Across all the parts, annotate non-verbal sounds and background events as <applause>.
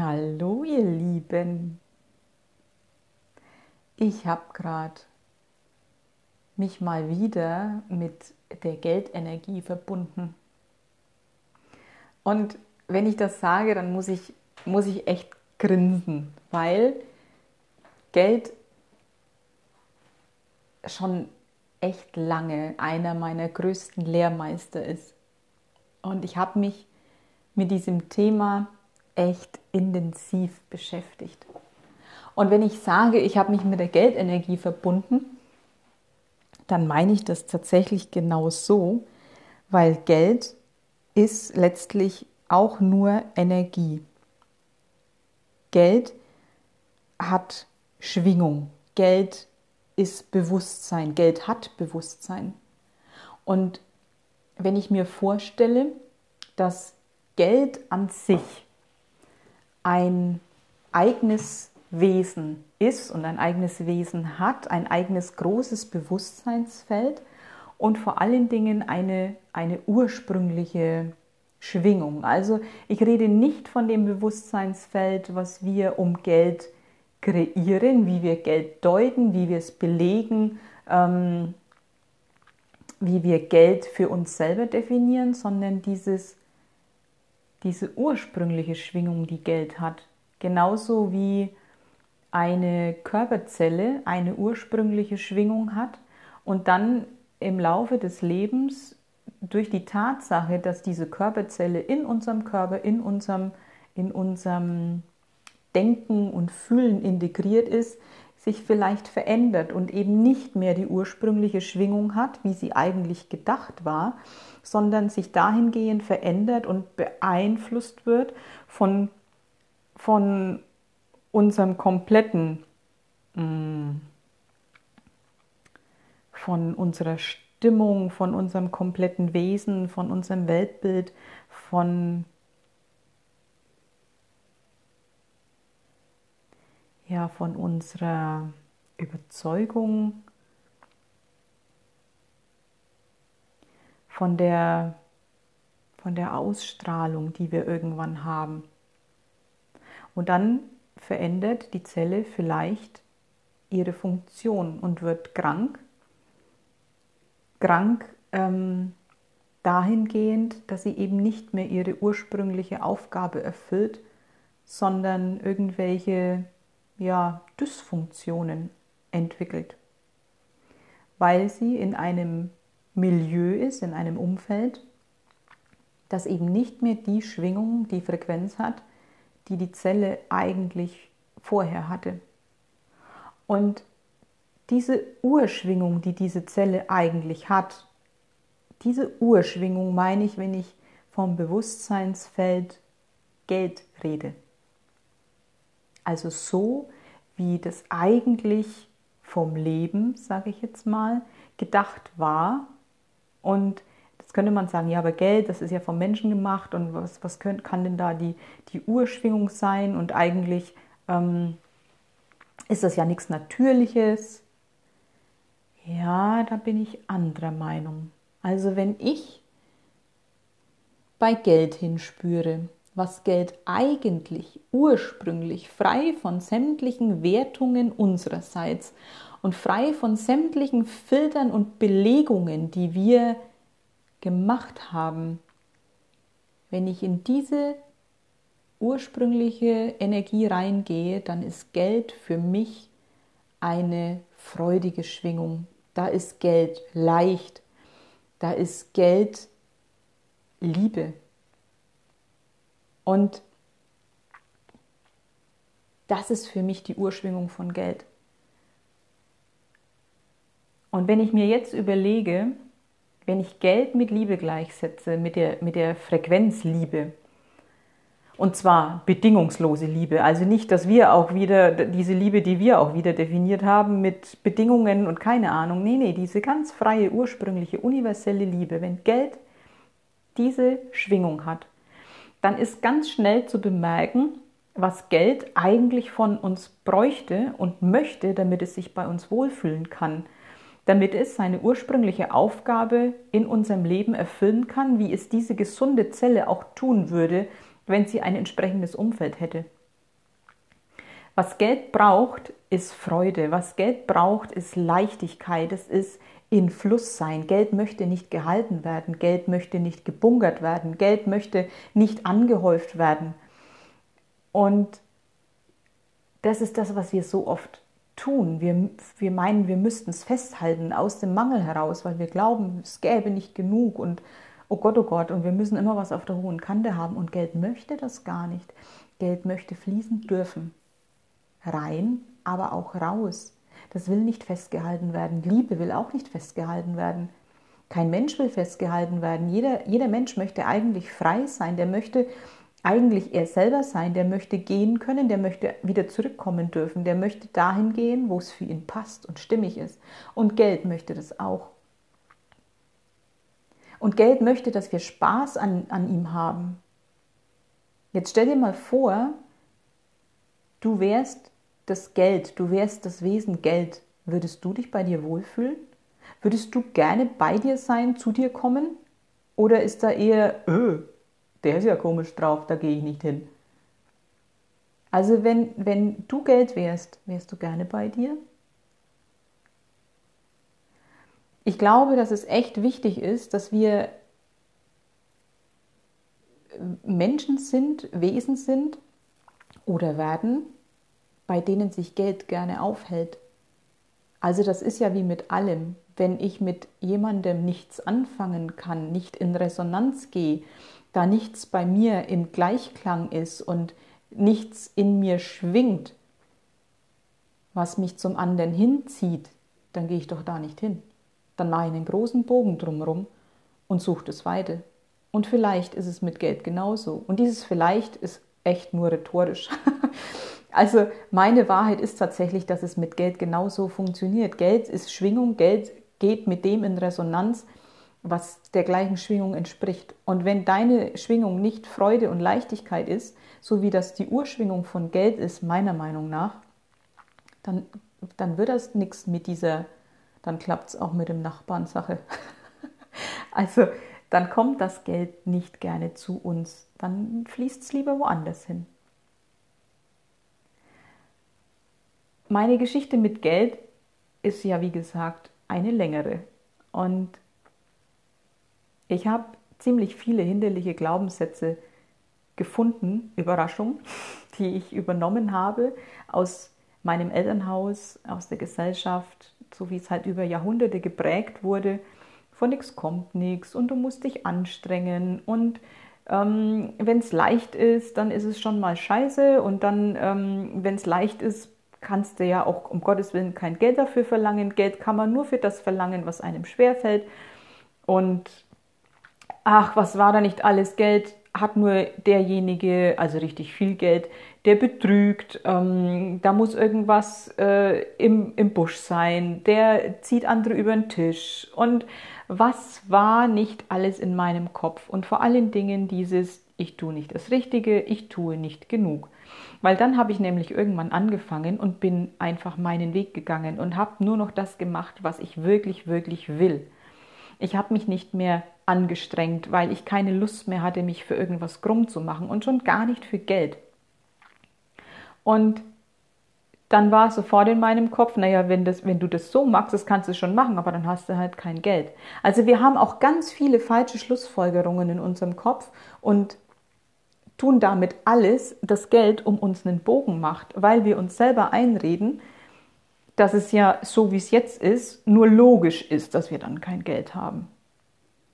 Hallo ihr Lieben. Ich habe gerade mich mal wieder mit der Geldenergie verbunden. Und wenn ich das sage, dann muss ich, muss ich echt grinsen, weil Geld schon echt lange einer meiner größten Lehrmeister ist. Und ich habe mich mit diesem Thema echt intensiv beschäftigt. Und wenn ich sage, ich habe mich mit der Geldenergie verbunden, dann meine ich das tatsächlich genau so, weil Geld ist letztlich auch nur Energie. Geld hat Schwingung. Geld ist Bewusstsein. Geld hat Bewusstsein. Und wenn ich mir vorstelle, dass Geld an sich ein eigenes Wesen ist und ein eigenes Wesen hat, ein eigenes großes Bewusstseinsfeld und vor allen Dingen eine, eine ursprüngliche Schwingung. Also ich rede nicht von dem Bewusstseinsfeld, was wir um Geld kreieren, wie wir Geld deuten, wie wir es belegen, ähm, wie wir Geld für uns selber definieren, sondern dieses diese ursprüngliche Schwingung, die Geld hat. Genauso wie eine Körperzelle eine ursprüngliche Schwingung hat und dann im Laufe des Lebens durch die Tatsache, dass diese Körperzelle in unserem Körper, in unserem, in unserem Denken und Fühlen integriert ist, sich vielleicht verändert und eben nicht mehr die ursprüngliche Schwingung hat, wie sie eigentlich gedacht war, sondern sich dahingehend verändert und beeinflusst wird von, von unserem kompletten, mm, von unserer Stimmung, von unserem kompletten Wesen, von unserem Weltbild, von ja, von unserer Überzeugung, von der, von der Ausstrahlung, die wir irgendwann haben. Und dann verändert die Zelle vielleicht ihre Funktion und wird krank. Krank ähm, dahingehend, dass sie eben nicht mehr ihre ursprüngliche Aufgabe erfüllt, sondern irgendwelche ja, Dysfunktionen entwickelt, weil sie in einem Milieu ist, in einem Umfeld, das eben nicht mehr die Schwingung, die Frequenz hat, die die Zelle eigentlich vorher hatte. Und diese Urschwingung, die diese Zelle eigentlich hat, diese Urschwingung meine ich, wenn ich vom Bewusstseinsfeld Geld rede. Also so, wie das eigentlich vom Leben, sage ich jetzt mal, gedacht war. Und das könnte man sagen, ja, aber Geld, das ist ja vom Menschen gemacht und was, was könnt, kann denn da die, die Urschwingung sein? Und eigentlich ähm, ist das ja nichts Natürliches. Ja, da bin ich anderer Meinung. Also wenn ich bei Geld hinspüre, was Geld eigentlich ursprünglich frei von sämtlichen Wertungen unsererseits und frei von sämtlichen Filtern und Belegungen, die wir gemacht haben, wenn ich in diese ursprüngliche Energie reingehe, dann ist Geld für mich eine freudige Schwingung. Da ist Geld leicht. Da ist Geld Liebe. Und das ist für mich die Urschwingung von Geld. Und wenn ich mir jetzt überlege, wenn ich Geld mit Liebe gleichsetze, mit der, mit der Frequenz Liebe, und zwar bedingungslose Liebe, also nicht, dass wir auch wieder diese Liebe, die wir auch wieder definiert haben, mit Bedingungen und keine Ahnung, nee, nee, diese ganz freie, ursprüngliche, universelle Liebe, wenn Geld diese Schwingung hat, dann ist ganz schnell zu bemerken, was Geld eigentlich von uns bräuchte und möchte, damit es sich bei uns wohlfühlen kann, damit es seine ursprüngliche Aufgabe in unserem Leben erfüllen kann, wie es diese gesunde Zelle auch tun würde, wenn sie ein entsprechendes Umfeld hätte. Was Geld braucht, ist Freude. Was Geld braucht, ist Leichtigkeit. Es ist in Fluss sein. Geld möchte nicht gehalten werden. Geld möchte nicht gebunkert werden. Geld möchte nicht angehäuft werden. Und das ist das, was wir so oft tun. Wir, wir meinen, wir müssten es festhalten aus dem Mangel heraus, weil wir glauben, es gäbe nicht genug und oh Gott, oh Gott, und wir müssen immer was auf der hohen Kante haben. Und Geld möchte das gar nicht. Geld möchte fließen dürfen. Rein, aber auch raus. Das will nicht festgehalten werden. Liebe will auch nicht festgehalten werden. Kein Mensch will festgehalten werden. Jeder, jeder Mensch möchte eigentlich frei sein. Der möchte eigentlich er selber sein. Der möchte gehen können. Der möchte wieder zurückkommen dürfen. Der möchte dahin gehen, wo es für ihn passt und stimmig ist. Und Geld möchte das auch. Und Geld möchte, dass wir Spaß an, an ihm haben. Jetzt stell dir mal vor, du wärst das Geld, du wärst das Wesen Geld, würdest du dich bei dir wohlfühlen? Würdest du gerne bei dir sein, zu dir kommen? Oder ist da eher, öh, der ist ja komisch drauf, da gehe ich nicht hin? Also wenn, wenn du Geld wärst, wärst du gerne bei dir? Ich glaube, dass es echt wichtig ist, dass wir Menschen sind, Wesen sind oder werden, bei denen sich Geld gerne aufhält. Also das ist ja wie mit allem. Wenn ich mit jemandem nichts anfangen kann, nicht in Resonanz gehe, da nichts bei mir im Gleichklang ist und nichts in mir schwingt, was mich zum anderen hinzieht, dann gehe ich doch da nicht hin. Dann mache ich einen großen Bogen drumherum und suche das Weite. Und vielleicht ist es mit Geld genauso. Und dieses vielleicht ist echt nur rhetorisch. <laughs> Also meine Wahrheit ist tatsächlich, dass es mit Geld genauso funktioniert. Geld ist Schwingung, Geld geht mit dem in Resonanz, was der gleichen Schwingung entspricht. Und wenn deine Schwingung nicht Freude und Leichtigkeit ist, so wie das die Urschwingung von Geld ist, meiner Meinung nach, dann, dann wird das nichts mit dieser, dann klappt es auch mit dem Nachbarn Sache. <laughs> also dann kommt das Geld nicht gerne zu uns, dann fließt es lieber woanders hin. Meine Geschichte mit Geld ist ja, wie gesagt, eine längere. Und ich habe ziemlich viele hinderliche Glaubenssätze gefunden, Überraschung, <laughs> die ich übernommen habe aus meinem Elternhaus, aus der Gesellschaft, so wie es halt über Jahrhunderte geprägt wurde. Von nichts kommt nichts und du musst dich anstrengen und ähm, wenn es leicht ist, dann ist es schon mal scheiße und dann, ähm, wenn es leicht ist, kannst du ja auch um Gottes Willen kein Geld dafür verlangen. Geld kann man nur für das verlangen, was einem schwerfällt. Und ach, was war da nicht alles? Geld hat nur derjenige, also richtig viel Geld, der betrügt, ähm, da muss irgendwas äh, im, im Busch sein, der zieht andere über den Tisch. Und was war nicht alles in meinem Kopf? Und vor allen Dingen dieses, ich tue nicht das Richtige, ich tue nicht genug. Weil dann habe ich nämlich irgendwann angefangen und bin einfach meinen Weg gegangen und habe nur noch das gemacht, was ich wirklich, wirklich will. Ich habe mich nicht mehr angestrengt, weil ich keine Lust mehr hatte, mich für irgendwas krumm zu machen und schon gar nicht für Geld. Und dann war es sofort in meinem Kopf, naja, wenn, das, wenn du das so magst, das kannst du schon machen, aber dann hast du halt kein Geld. Also wir haben auch ganz viele falsche Schlussfolgerungen in unserem Kopf und tun damit alles, das Geld um uns einen Bogen macht, weil wir uns selber einreden, dass es ja so wie es jetzt ist, nur logisch ist, dass wir dann kein Geld haben.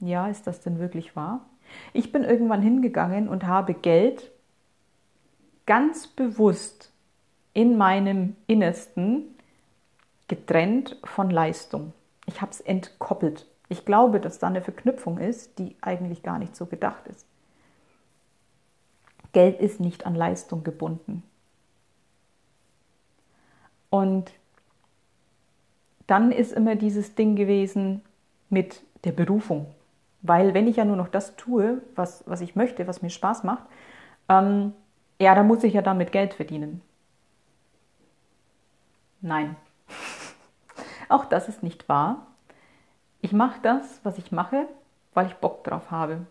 Ja, ist das denn wirklich wahr? Ich bin irgendwann hingegangen und habe Geld ganz bewusst in meinem Innersten getrennt von Leistung. Ich habe es entkoppelt. Ich glaube, dass da eine Verknüpfung ist, die eigentlich gar nicht so gedacht ist. Geld ist nicht an Leistung gebunden. Und dann ist immer dieses Ding gewesen mit der Berufung. Weil wenn ich ja nur noch das tue, was, was ich möchte, was mir Spaß macht, ähm, ja, dann muss ich ja damit Geld verdienen. Nein, <laughs> auch das ist nicht wahr. Ich mache das, was ich mache, weil ich Bock drauf habe.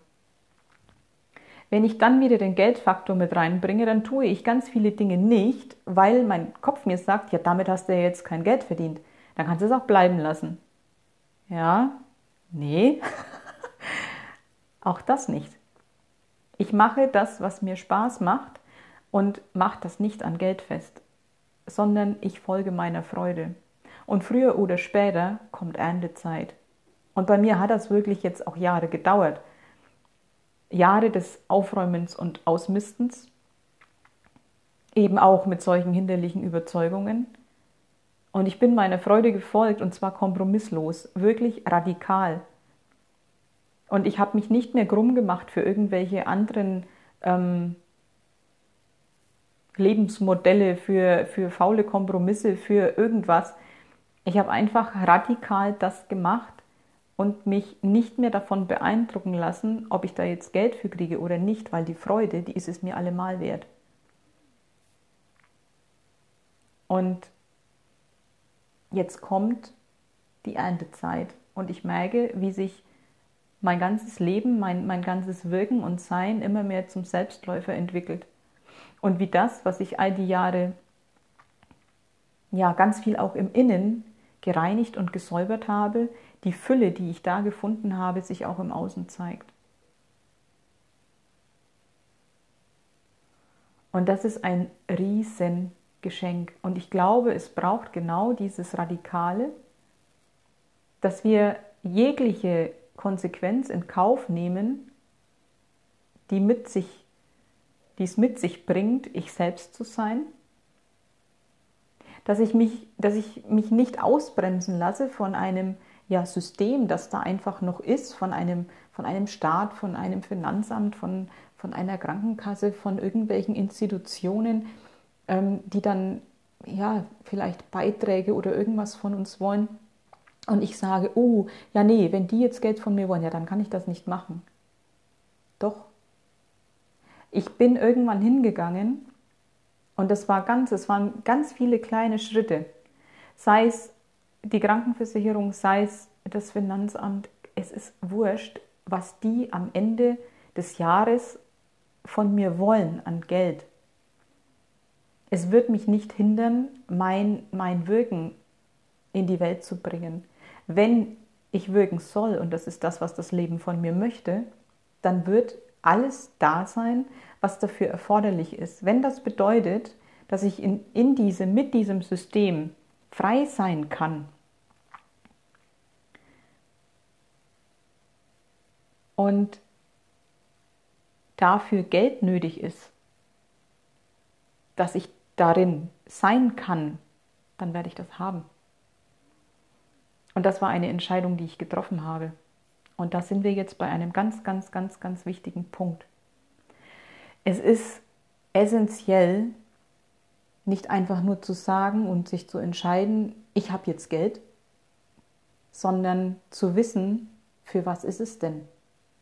Wenn ich dann wieder den Geldfaktor mit reinbringe, dann tue ich ganz viele Dinge nicht, weil mein Kopf mir sagt, ja, damit hast du ja jetzt kein Geld verdient. Dann kannst du es auch bleiben lassen. Ja, nee, <laughs> auch das nicht. Ich mache das, was mir Spaß macht und mache das nicht an Geld fest, sondern ich folge meiner Freude. Und früher oder später kommt Erntezeit. Und bei mir hat das wirklich jetzt auch Jahre gedauert. Jahre des Aufräumens und Ausmistens, eben auch mit solchen hinderlichen Überzeugungen. Und ich bin meiner Freude gefolgt und zwar kompromisslos, wirklich radikal. Und ich habe mich nicht mehr krumm gemacht für irgendwelche anderen ähm, Lebensmodelle, für, für faule Kompromisse, für irgendwas. Ich habe einfach radikal das gemacht und mich nicht mehr davon beeindrucken lassen, ob ich da jetzt Geld für kriege oder nicht, weil die Freude, die ist es mir allemal wert. Und jetzt kommt die Erntezeit und ich merke, wie sich mein ganzes Leben, mein, mein ganzes Wirken und Sein immer mehr zum Selbstläufer entwickelt. Und wie das, was ich all die Jahre, ja, ganz viel auch im Innen gereinigt und gesäubert habe, die Fülle, die ich da gefunden habe, sich auch im Außen zeigt. Und das ist ein Riesengeschenk. Und ich glaube, es braucht genau dieses Radikale, dass wir jegliche Konsequenz in Kauf nehmen, die, mit sich, es mit sich bringt, ich selbst zu sein dass ich mich, dass ich mich nicht ausbremsen lasse von einem ja, System, das da einfach noch ist, von einem, von einem Staat, von einem Finanzamt, von, von einer Krankenkasse, von irgendwelchen Institutionen, ähm, die dann ja vielleicht Beiträge oder irgendwas von uns wollen. Und ich sage, oh, ja, nee, wenn die jetzt Geld von mir wollen, ja, dann kann ich das nicht machen. Doch. Ich bin irgendwann hingegangen und das war ganz, es waren ganz viele kleine Schritte. Sei es die Krankenversicherung, sei es das Finanzamt, es ist wurscht, was die am Ende des Jahres von mir wollen an Geld. Es wird mich nicht hindern, mein, mein Wirken in die Welt zu bringen. Wenn ich wirken soll, und das ist das, was das Leben von mir möchte, dann wird alles da sein, was dafür erforderlich ist. Wenn das bedeutet, dass ich in, in diesem, mit diesem System frei sein kann, und dafür Geld nötig ist, dass ich darin sein kann, dann werde ich das haben. Und das war eine Entscheidung, die ich getroffen habe. Und da sind wir jetzt bei einem ganz, ganz, ganz, ganz wichtigen Punkt. Es ist essentiell, nicht einfach nur zu sagen und sich zu entscheiden, ich habe jetzt Geld, sondern zu wissen, für was ist es denn?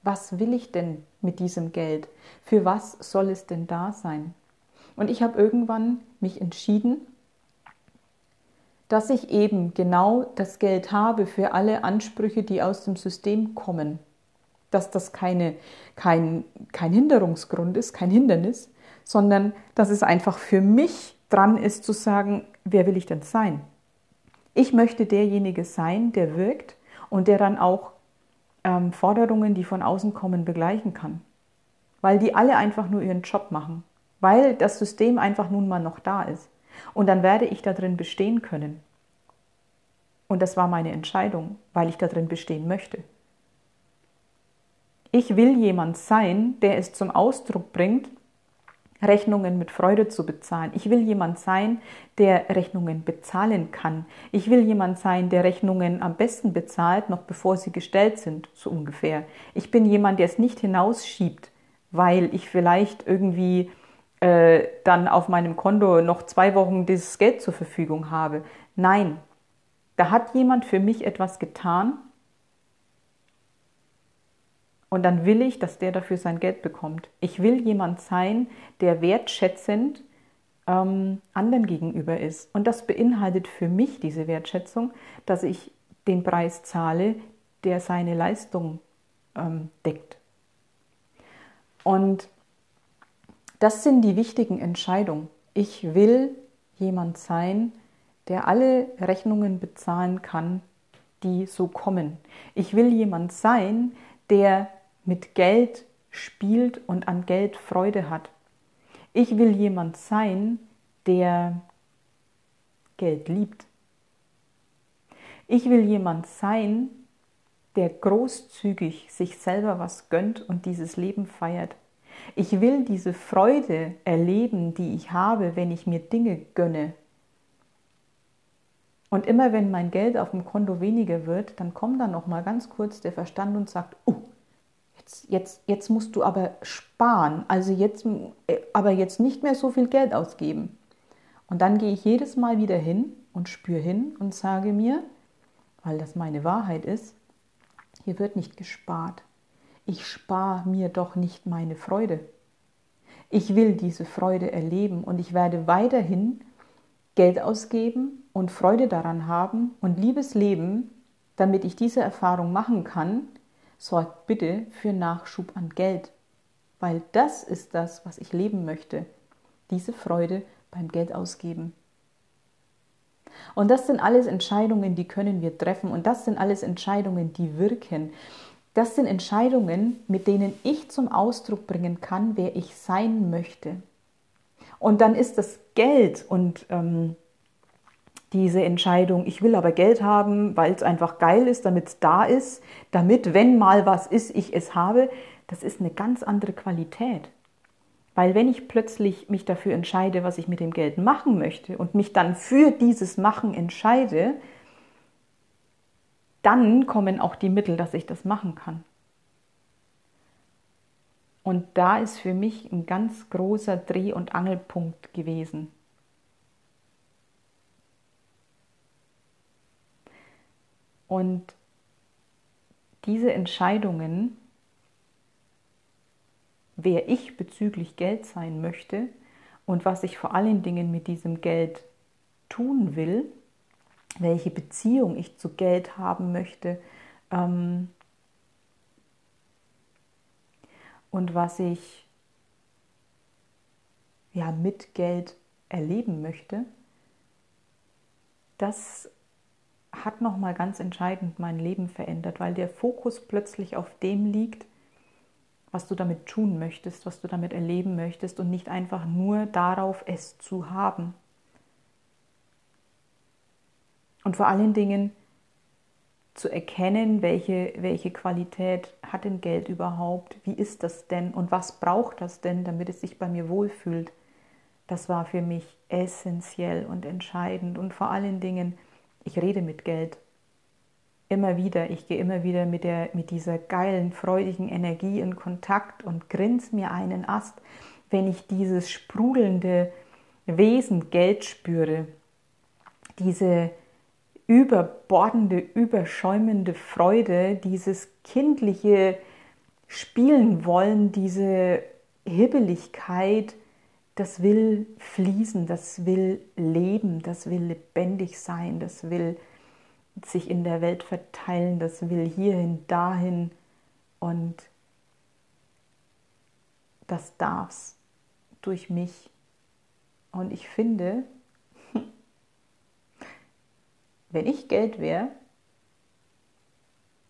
Was will ich denn mit diesem Geld? Für was soll es denn da sein? Und ich habe irgendwann mich entschieden, dass ich eben genau das Geld habe für alle Ansprüche, die aus dem System kommen. Dass das keine, kein, kein Hinderungsgrund ist, kein Hindernis, sondern dass es einfach für mich dran ist zu sagen, wer will ich denn sein? Ich möchte derjenige sein, der wirkt und der dann auch ähm, Forderungen, die von außen kommen, begleichen kann. Weil die alle einfach nur ihren Job machen. Weil das System einfach nun mal noch da ist. Und dann werde ich da drin bestehen können. Und das war meine Entscheidung, weil ich da drin bestehen möchte. Ich will jemand sein, der es zum Ausdruck bringt, Rechnungen mit Freude zu bezahlen. Ich will jemand sein, der Rechnungen bezahlen kann. Ich will jemand sein, der Rechnungen am besten bezahlt, noch bevor sie gestellt sind, so ungefähr. Ich bin jemand, der es nicht hinausschiebt, weil ich vielleicht irgendwie äh, dann auf meinem Konto noch zwei Wochen dieses Geld zur Verfügung habe. Nein, da hat jemand für mich etwas getan, und dann will ich, dass der dafür sein Geld bekommt. Ich will jemand sein, der wertschätzend ähm, anderen gegenüber ist. Und das beinhaltet für mich diese Wertschätzung, dass ich den Preis zahle, der seine Leistung ähm, deckt. Und das sind die wichtigen Entscheidungen. Ich will jemand sein, der alle Rechnungen bezahlen kann, die so kommen. Ich will jemand sein, der mit Geld spielt und an Geld Freude hat. Ich will jemand sein, der Geld liebt. Ich will jemand sein, der großzügig sich selber was gönnt und dieses Leben feiert. Ich will diese Freude erleben, die ich habe, wenn ich mir Dinge gönne. Und immer wenn mein Geld auf dem Konto weniger wird, dann kommt dann noch mal ganz kurz der Verstand und sagt: "Oh, jetzt, jetzt musst du aber sparen. Also jetzt, äh, aber jetzt nicht mehr so viel Geld ausgeben." Und dann gehe ich jedes Mal wieder hin und spüre hin und sage mir, weil das meine Wahrheit ist, hier wird nicht gespart. Ich spare mir doch nicht meine Freude. Ich will diese Freude erleben und ich werde weiterhin Geld ausgeben und Freude daran haben und liebes Leben, damit ich diese Erfahrung machen kann, sorgt bitte für Nachschub an Geld, weil das ist das, was ich leben möchte, diese Freude beim Geld ausgeben. Und das sind alles Entscheidungen, die können wir treffen. Und das sind alles Entscheidungen, die wirken. Das sind Entscheidungen, mit denen ich zum Ausdruck bringen kann, wer ich sein möchte. Und dann ist das Geld und ähm, diese Entscheidung, ich will aber Geld haben, weil es einfach geil ist, damit es da ist, damit, wenn mal was ist, ich es habe, das ist eine ganz andere Qualität. Weil wenn ich plötzlich mich dafür entscheide, was ich mit dem Geld machen möchte und mich dann für dieses Machen entscheide, dann kommen auch die Mittel, dass ich das machen kann. Und da ist für mich ein ganz großer Dreh- und Angelpunkt gewesen. Und diese Entscheidungen wer ich bezüglich Geld sein möchte und was ich vor allen Dingen mit diesem Geld tun will, welche Beziehung ich zu Geld haben möchte ähm, und was ich ja mit Geld erleben möchte, das hat noch mal ganz entscheidend mein Leben verändert, weil der Fokus plötzlich auf dem liegt, was du damit tun möchtest, was du damit erleben möchtest und nicht einfach nur darauf, es zu haben. Und vor allen Dingen zu erkennen, welche, welche Qualität hat denn Geld überhaupt, wie ist das denn und was braucht das denn, damit es sich bei mir wohlfühlt. Das war für mich essentiell und entscheidend und vor allen Dingen, ich rede mit Geld. Immer wieder, ich gehe immer wieder mit, der, mit dieser geilen, freudigen Energie in Kontakt und grins mir einen Ast, wenn ich dieses sprudelnde Wesen Geld spüre, diese überbordende, überschäumende Freude, dieses kindliche Spielen wollen, diese Hibbeligkeit, das will fließen, das will leben, das will lebendig sein, das will sich in der Welt verteilen, das will hierhin, dahin und das darf's durch mich. Und ich finde, <laughs> wenn ich Geld wäre,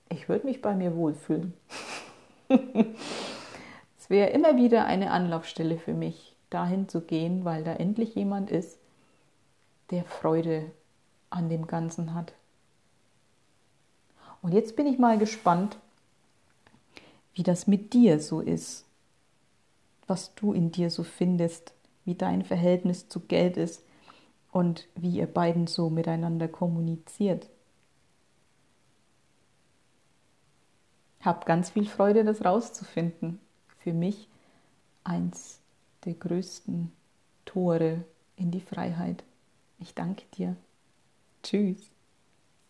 ich würde mich bei mir wohlfühlen. <laughs> es wäre immer wieder eine Anlaufstelle für mich, dahin zu gehen, weil da endlich jemand ist, der Freude an dem Ganzen hat. Und jetzt bin ich mal gespannt, wie das mit dir so ist, was du in dir so findest, wie dein Verhältnis zu Geld ist und wie ihr beiden so miteinander kommuniziert. Hab ganz viel Freude, das rauszufinden. Für mich eins der größten Tore in die Freiheit. Ich danke dir. Tschüss.